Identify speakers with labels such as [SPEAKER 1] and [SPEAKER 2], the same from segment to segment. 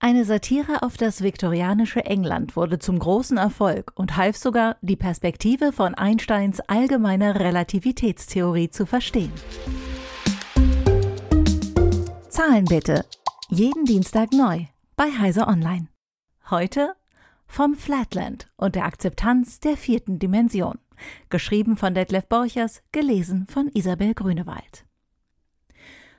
[SPEAKER 1] Eine Satire auf das viktorianische England wurde zum großen Erfolg und half sogar, die Perspektive von Einsteins allgemeiner Relativitätstheorie zu verstehen. Zahlen bitte. Jeden Dienstag neu bei Heise Online. Heute vom Flatland und der Akzeptanz der vierten Dimension. Geschrieben von Detlef Borchers, gelesen von Isabel Grünewald.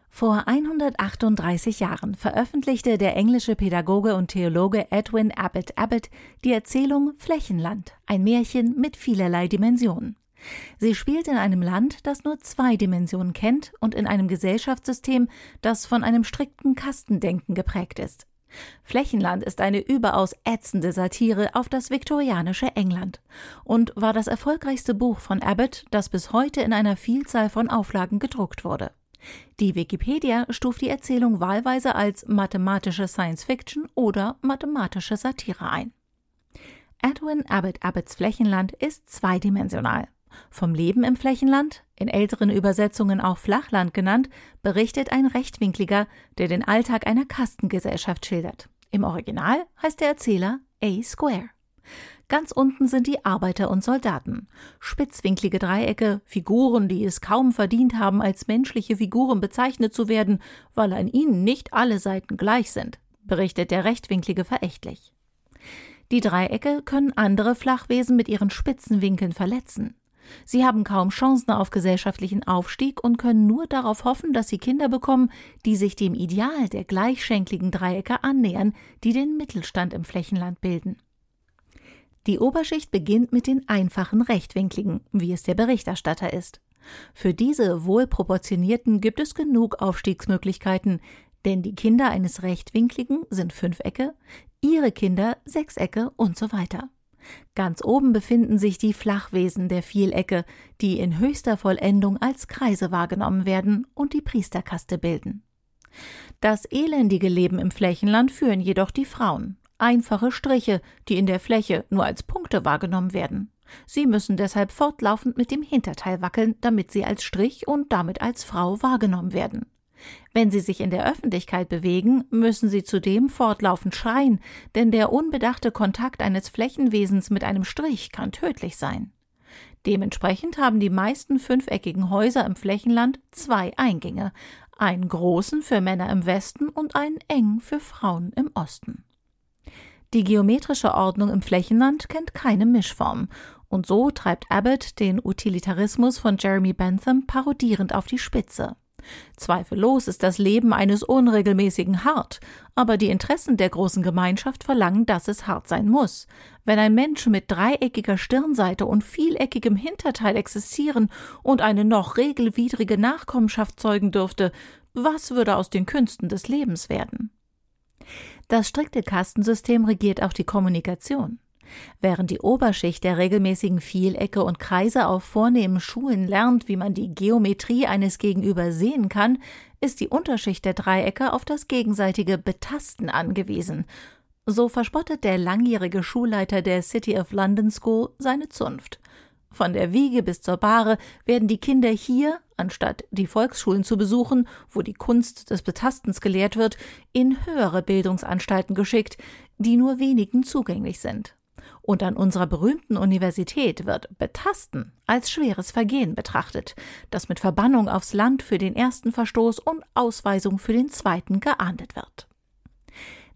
[SPEAKER 1] Vor 138 Jahren veröffentlichte der englische Pädagoge und Theologe Edwin Abbott Abbott die Erzählung Flächenland, ein Märchen mit vielerlei Dimensionen. Sie spielt in einem Land, das nur zwei Dimensionen kennt und in einem Gesellschaftssystem, das von einem strikten Kastendenken geprägt ist. Flächenland ist eine überaus ätzende Satire auf das viktorianische England und war das erfolgreichste Buch von Abbott, das bis heute in einer Vielzahl von Auflagen gedruckt wurde. Die Wikipedia stuft die Erzählung wahlweise als mathematische Science Fiction oder mathematische Satire ein. Edwin Abbott Abbotts Flächenland ist zweidimensional. Vom Leben im Flächenland, in älteren Übersetzungen auch Flachland genannt, berichtet ein Rechtwinkliger, der den Alltag einer Kastengesellschaft schildert. Im Original heißt der Erzähler A Square. Ganz unten sind die Arbeiter und Soldaten. Spitzwinklige Dreiecke, Figuren, die es kaum verdient haben, als menschliche Figuren bezeichnet zu werden, weil an ihnen nicht alle Seiten gleich sind, berichtet der Rechtwinklige verächtlich. Die Dreiecke können andere Flachwesen mit ihren spitzen Winkeln verletzen. Sie haben kaum Chancen auf gesellschaftlichen Aufstieg und können nur darauf hoffen, dass sie Kinder bekommen, die sich dem Ideal der gleichschenkligen Dreiecke annähern, die den Mittelstand im Flächenland bilden. Die Oberschicht beginnt mit den einfachen Rechtwinkligen, wie es der Berichterstatter ist. Für diese wohlproportionierten gibt es genug Aufstiegsmöglichkeiten, denn die Kinder eines Rechtwinkligen sind Fünfecke, ihre Kinder Sechsecke und so weiter. Ganz oben befinden sich die Flachwesen der Vielecke, die in höchster Vollendung als Kreise wahrgenommen werden und die Priesterkaste bilden. Das elendige Leben im Flächenland führen jedoch die Frauen einfache Striche, die in der Fläche nur als Punkte wahrgenommen werden. Sie müssen deshalb fortlaufend mit dem Hinterteil wackeln, damit sie als Strich und damit als Frau wahrgenommen werden. Wenn sie sich in der Öffentlichkeit bewegen, müssen sie zudem fortlaufend schreien, denn der unbedachte Kontakt eines Flächenwesens mit einem Strich kann tödlich sein. Dementsprechend haben die meisten fünfeckigen Häuser im Flächenland zwei Eingänge, einen großen für Männer im Westen und einen engen für Frauen im Osten. Die geometrische Ordnung im Flächenland kennt keine Mischform, und so treibt Abbott den Utilitarismus von Jeremy Bentham parodierend auf die Spitze. Zweifellos ist das Leben eines Unregelmäßigen hart, aber die Interessen der großen Gemeinschaft verlangen, dass es hart sein muss. Wenn ein Mensch mit dreieckiger Stirnseite und vieleckigem Hinterteil existieren und eine noch regelwidrige Nachkommenschaft zeugen dürfte, was würde aus den Künsten des Lebens werden? Das strikte Kastensystem regiert auch die Kommunikation. Während die Oberschicht der regelmäßigen Vielecke und Kreise auf vornehmen Schulen lernt, wie man die Geometrie eines Gegenüber sehen kann, ist die Unterschicht der Dreiecke auf das gegenseitige Betasten angewiesen. So verspottet der langjährige Schulleiter der City of London School seine Zunft. Von der Wiege bis zur Bahre werden die Kinder hier, anstatt die Volksschulen zu besuchen, wo die Kunst des Betastens gelehrt wird, in höhere Bildungsanstalten geschickt, die nur wenigen zugänglich sind. Und an unserer berühmten Universität wird Betasten als schweres Vergehen betrachtet, das mit Verbannung aufs Land für den ersten Verstoß und Ausweisung für den zweiten geahndet wird.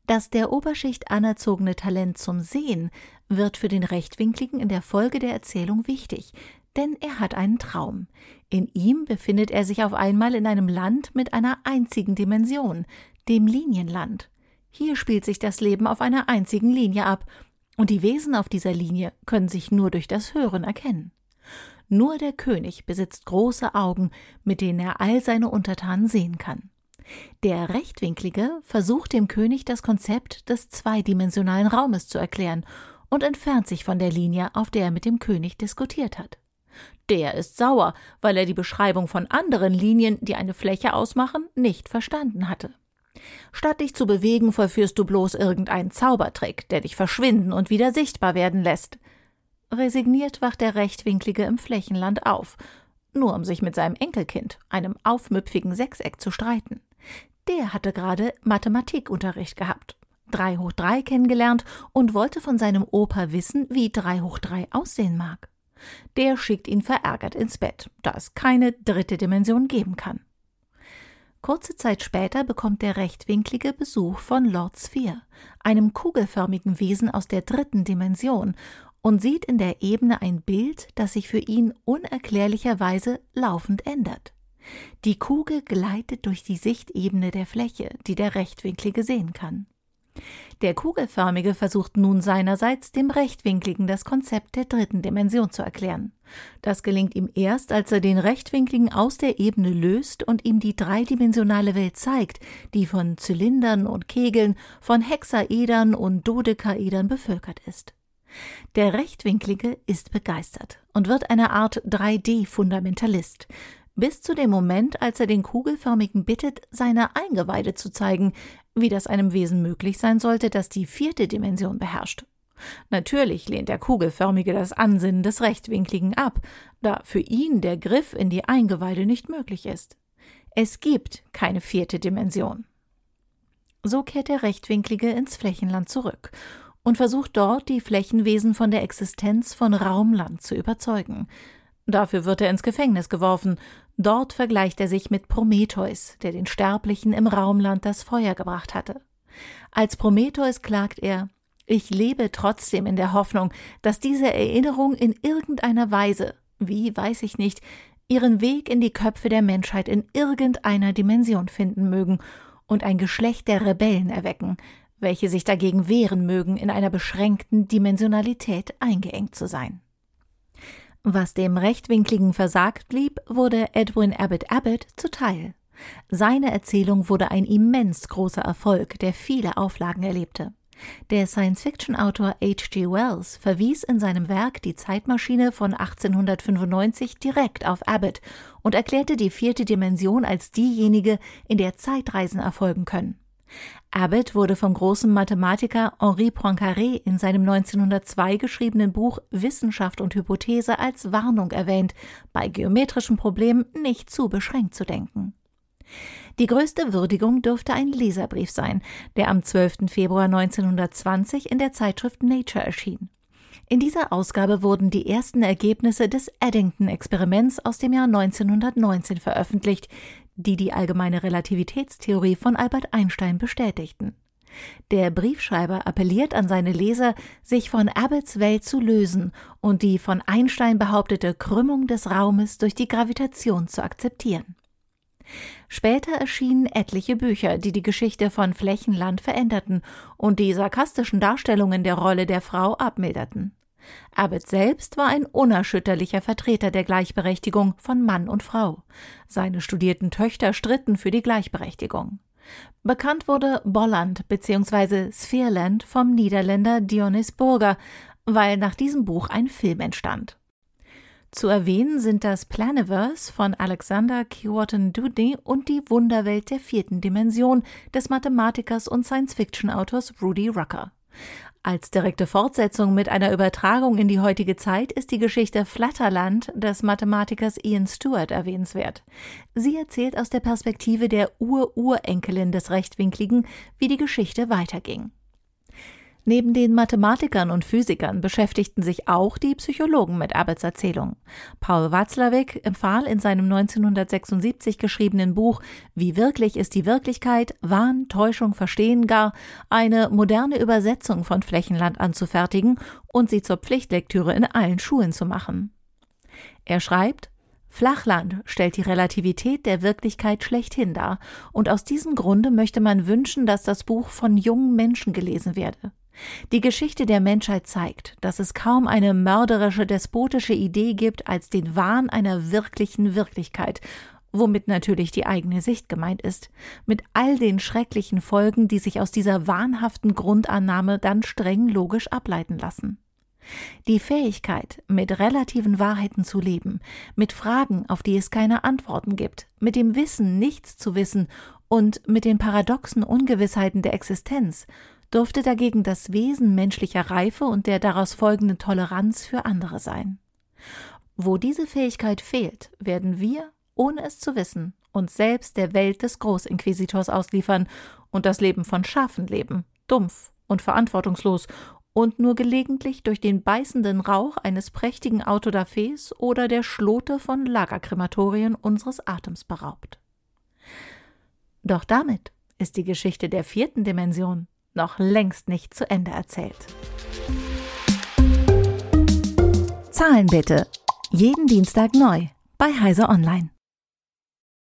[SPEAKER 1] Das der Oberschicht anerzogene Talent zum Sehen wird für den Rechtwinkligen in der Folge der Erzählung wichtig, denn er hat einen Traum. In ihm befindet er sich auf einmal in einem Land mit einer einzigen Dimension, dem Linienland. Hier spielt sich das Leben auf einer einzigen Linie ab, und die Wesen auf dieser Linie können sich nur durch das Hören erkennen. Nur der König besitzt große Augen, mit denen er all seine Untertanen sehen kann. Der Rechtwinklige versucht dem König das Konzept des zweidimensionalen Raumes zu erklären und entfernt sich von der Linie, auf der er mit dem König diskutiert hat. Der ist sauer, weil er die Beschreibung von anderen Linien, die eine Fläche ausmachen, nicht verstanden hatte. Statt dich zu bewegen, vollführst du bloß irgendeinen Zaubertrick, der dich verschwinden und wieder sichtbar werden lässt. Resigniert wacht der Rechtwinklige im Flächenland auf, nur um sich mit seinem Enkelkind, einem aufmüpfigen Sechseck, zu streiten. Der hatte gerade Mathematikunterricht gehabt. 3 hoch 3 kennengelernt und wollte von seinem Opa wissen, wie 3 hoch 3 aussehen mag. Der schickt ihn verärgert ins Bett, da es keine dritte Dimension geben kann. Kurze Zeit später bekommt der rechtwinklige Besuch von Lord Sphere, einem kugelförmigen Wesen aus der dritten Dimension, und sieht in der Ebene ein Bild, das sich für ihn unerklärlicherweise laufend ändert. Die Kugel gleitet durch die Sichtebene der Fläche, die der Rechtwinklige sehen kann. Der Kugelförmige versucht nun seinerseits dem Rechtwinkligen das Konzept der dritten Dimension zu erklären. Das gelingt ihm erst, als er den Rechtwinkligen aus der Ebene löst und ihm die dreidimensionale Welt zeigt, die von Zylindern und Kegeln, von Hexaedern und Dodekaedern bevölkert ist. Der Rechtwinklige ist begeistert und wird eine Art 3D-Fundamentalist, bis zu dem Moment, als er den Kugelförmigen bittet, seine Eingeweide zu zeigen, wie das einem Wesen möglich sein sollte, das die vierte Dimension beherrscht. Natürlich lehnt der Kugelförmige das Ansinnen des Rechtwinkligen ab, da für ihn der Griff in die Eingeweide nicht möglich ist. Es gibt keine vierte Dimension. So kehrt der Rechtwinklige ins Flächenland zurück und versucht dort, die Flächenwesen von der Existenz von Raumland zu überzeugen. Dafür wird er ins Gefängnis geworfen. Dort vergleicht er sich mit Prometheus, der den Sterblichen im Raumland das Feuer gebracht hatte. Als Prometheus klagt er Ich lebe trotzdem in der Hoffnung, dass diese Erinnerung in irgendeiner Weise, wie weiß ich nicht, ihren Weg in die Köpfe der Menschheit in irgendeiner Dimension finden mögen und ein Geschlecht der Rebellen erwecken, welche sich dagegen wehren mögen, in einer beschränkten Dimensionalität eingeengt zu sein. Was dem Rechtwinkligen versagt blieb, wurde Edwin Abbott Abbott zuteil. Seine Erzählung wurde ein immens großer Erfolg, der viele Auflagen erlebte. Der Science-Fiction-Autor H.G. Wells verwies in seinem Werk Die Zeitmaschine von 1895 direkt auf Abbott und erklärte die vierte Dimension als diejenige, in der Zeitreisen erfolgen können. Abbott wurde vom großen Mathematiker Henri Poincaré in seinem 1902 geschriebenen Buch Wissenschaft und Hypothese als Warnung erwähnt, bei geometrischen Problemen nicht zu beschränkt zu denken. Die größte Würdigung dürfte ein Leserbrief sein, der am 12. Februar 1920 in der Zeitschrift Nature erschien. In dieser Ausgabe wurden die ersten Ergebnisse des Eddington-Experiments aus dem Jahr 1919 veröffentlicht, die die allgemeine Relativitätstheorie von Albert Einstein bestätigten. Der Briefschreiber appelliert an seine Leser, sich von Abbotts Welt zu lösen und die von Einstein behauptete Krümmung des Raumes durch die Gravitation zu akzeptieren. Später erschienen etliche Bücher, die die Geschichte von Flächenland veränderten und die sarkastischen Darstellungen der Rolle der Frau abmilderten. Abbott selbst war ein unerschütterlicher Vertreter der Gleichberechtigung von Mann und Frau. Seine studierten Töchter stritten für die Gleichberechtigung. Bekannt wurde Bolland bzw. Sphereland vom Niederländer Dionys Burger, weil nach diesem Buch ein Film entstand. Zu erwähnen sind das Planiverse von Alexander Kewarton Dewdney und die Wunderwelt der vierten Dimension des Mathematikers und Science-Fiction-Autors Rudy Rucker. Als direkte Fortsetzung mit einer Übertragung in die heutige Zeit ist die Geschichte Flatterland des Mathematikers Ian Stewart erwähnenswert. Sie erzählt aus der Perspektive der Ur-Urenkelin des Rechtwinkligen, wie die Geschichte weiterging. Neben den Mathematikern und Physikern beschäftigten sich auch die Psychologen mit Abbotts Erzählung. Paul Watzlawick empfahl in seinem 1976 geschriebenen Buch Wie wirklich ist die Wirklichkeit, Wahn, Täuschung, Verstehen gar, eine moderne Übersetzung von Flächenland anzufertigen und sie zur Pflichtlektüre in allen Schulen zu machen. Er schreibt, Flachland stellt die Relativität der Wirklichkeit schlechthin dar, und aus diesem Grunde möchte man wünschen, dass das Buch von jungen Menschen gelesen werde. Die Geschichte der Menschheit zeigt, dass es kaum eine mörderische, despotische Idee gibt als den Wahn einer wirklichen Wirklichkeit, womit natürlich die eigene Sicht gemeint ist, mit all den schrecklichen Folgen, die sich aus dieser wahnhaften Grundannahme dann streng logisch ableiten lassen. Die Fähigkeit, mit relativen Wahrheiten zu leben, mit Fragen, auf die es keine Antworten gibt, mit dem Wissen, nichts zu wissen und mit den paradoxen Ungewissheiten der Existenz durfte dagegen das Wesen menschlicher Reife und der daraus folgenden Toleranz für andere sein. Wo diese Fähigkeit fehlt, werden wir, ohne es zu wissen, uns selbst der Welt des Großinquisitors ausliefern und das Leben von Schafen leben, dumpf und verantwortungslos und nur gelegentlich durch den beißenden Rauch eines prächtigen Autodafés oder der Schlote von Lagerkrematorien unseres Atems beraubt. Doch damit ist die Geschichte der vierten Dimension noch längst nicht zu Ende erzählt. Zahlen bitte. Jeden Dienstag neu bei Heise Online.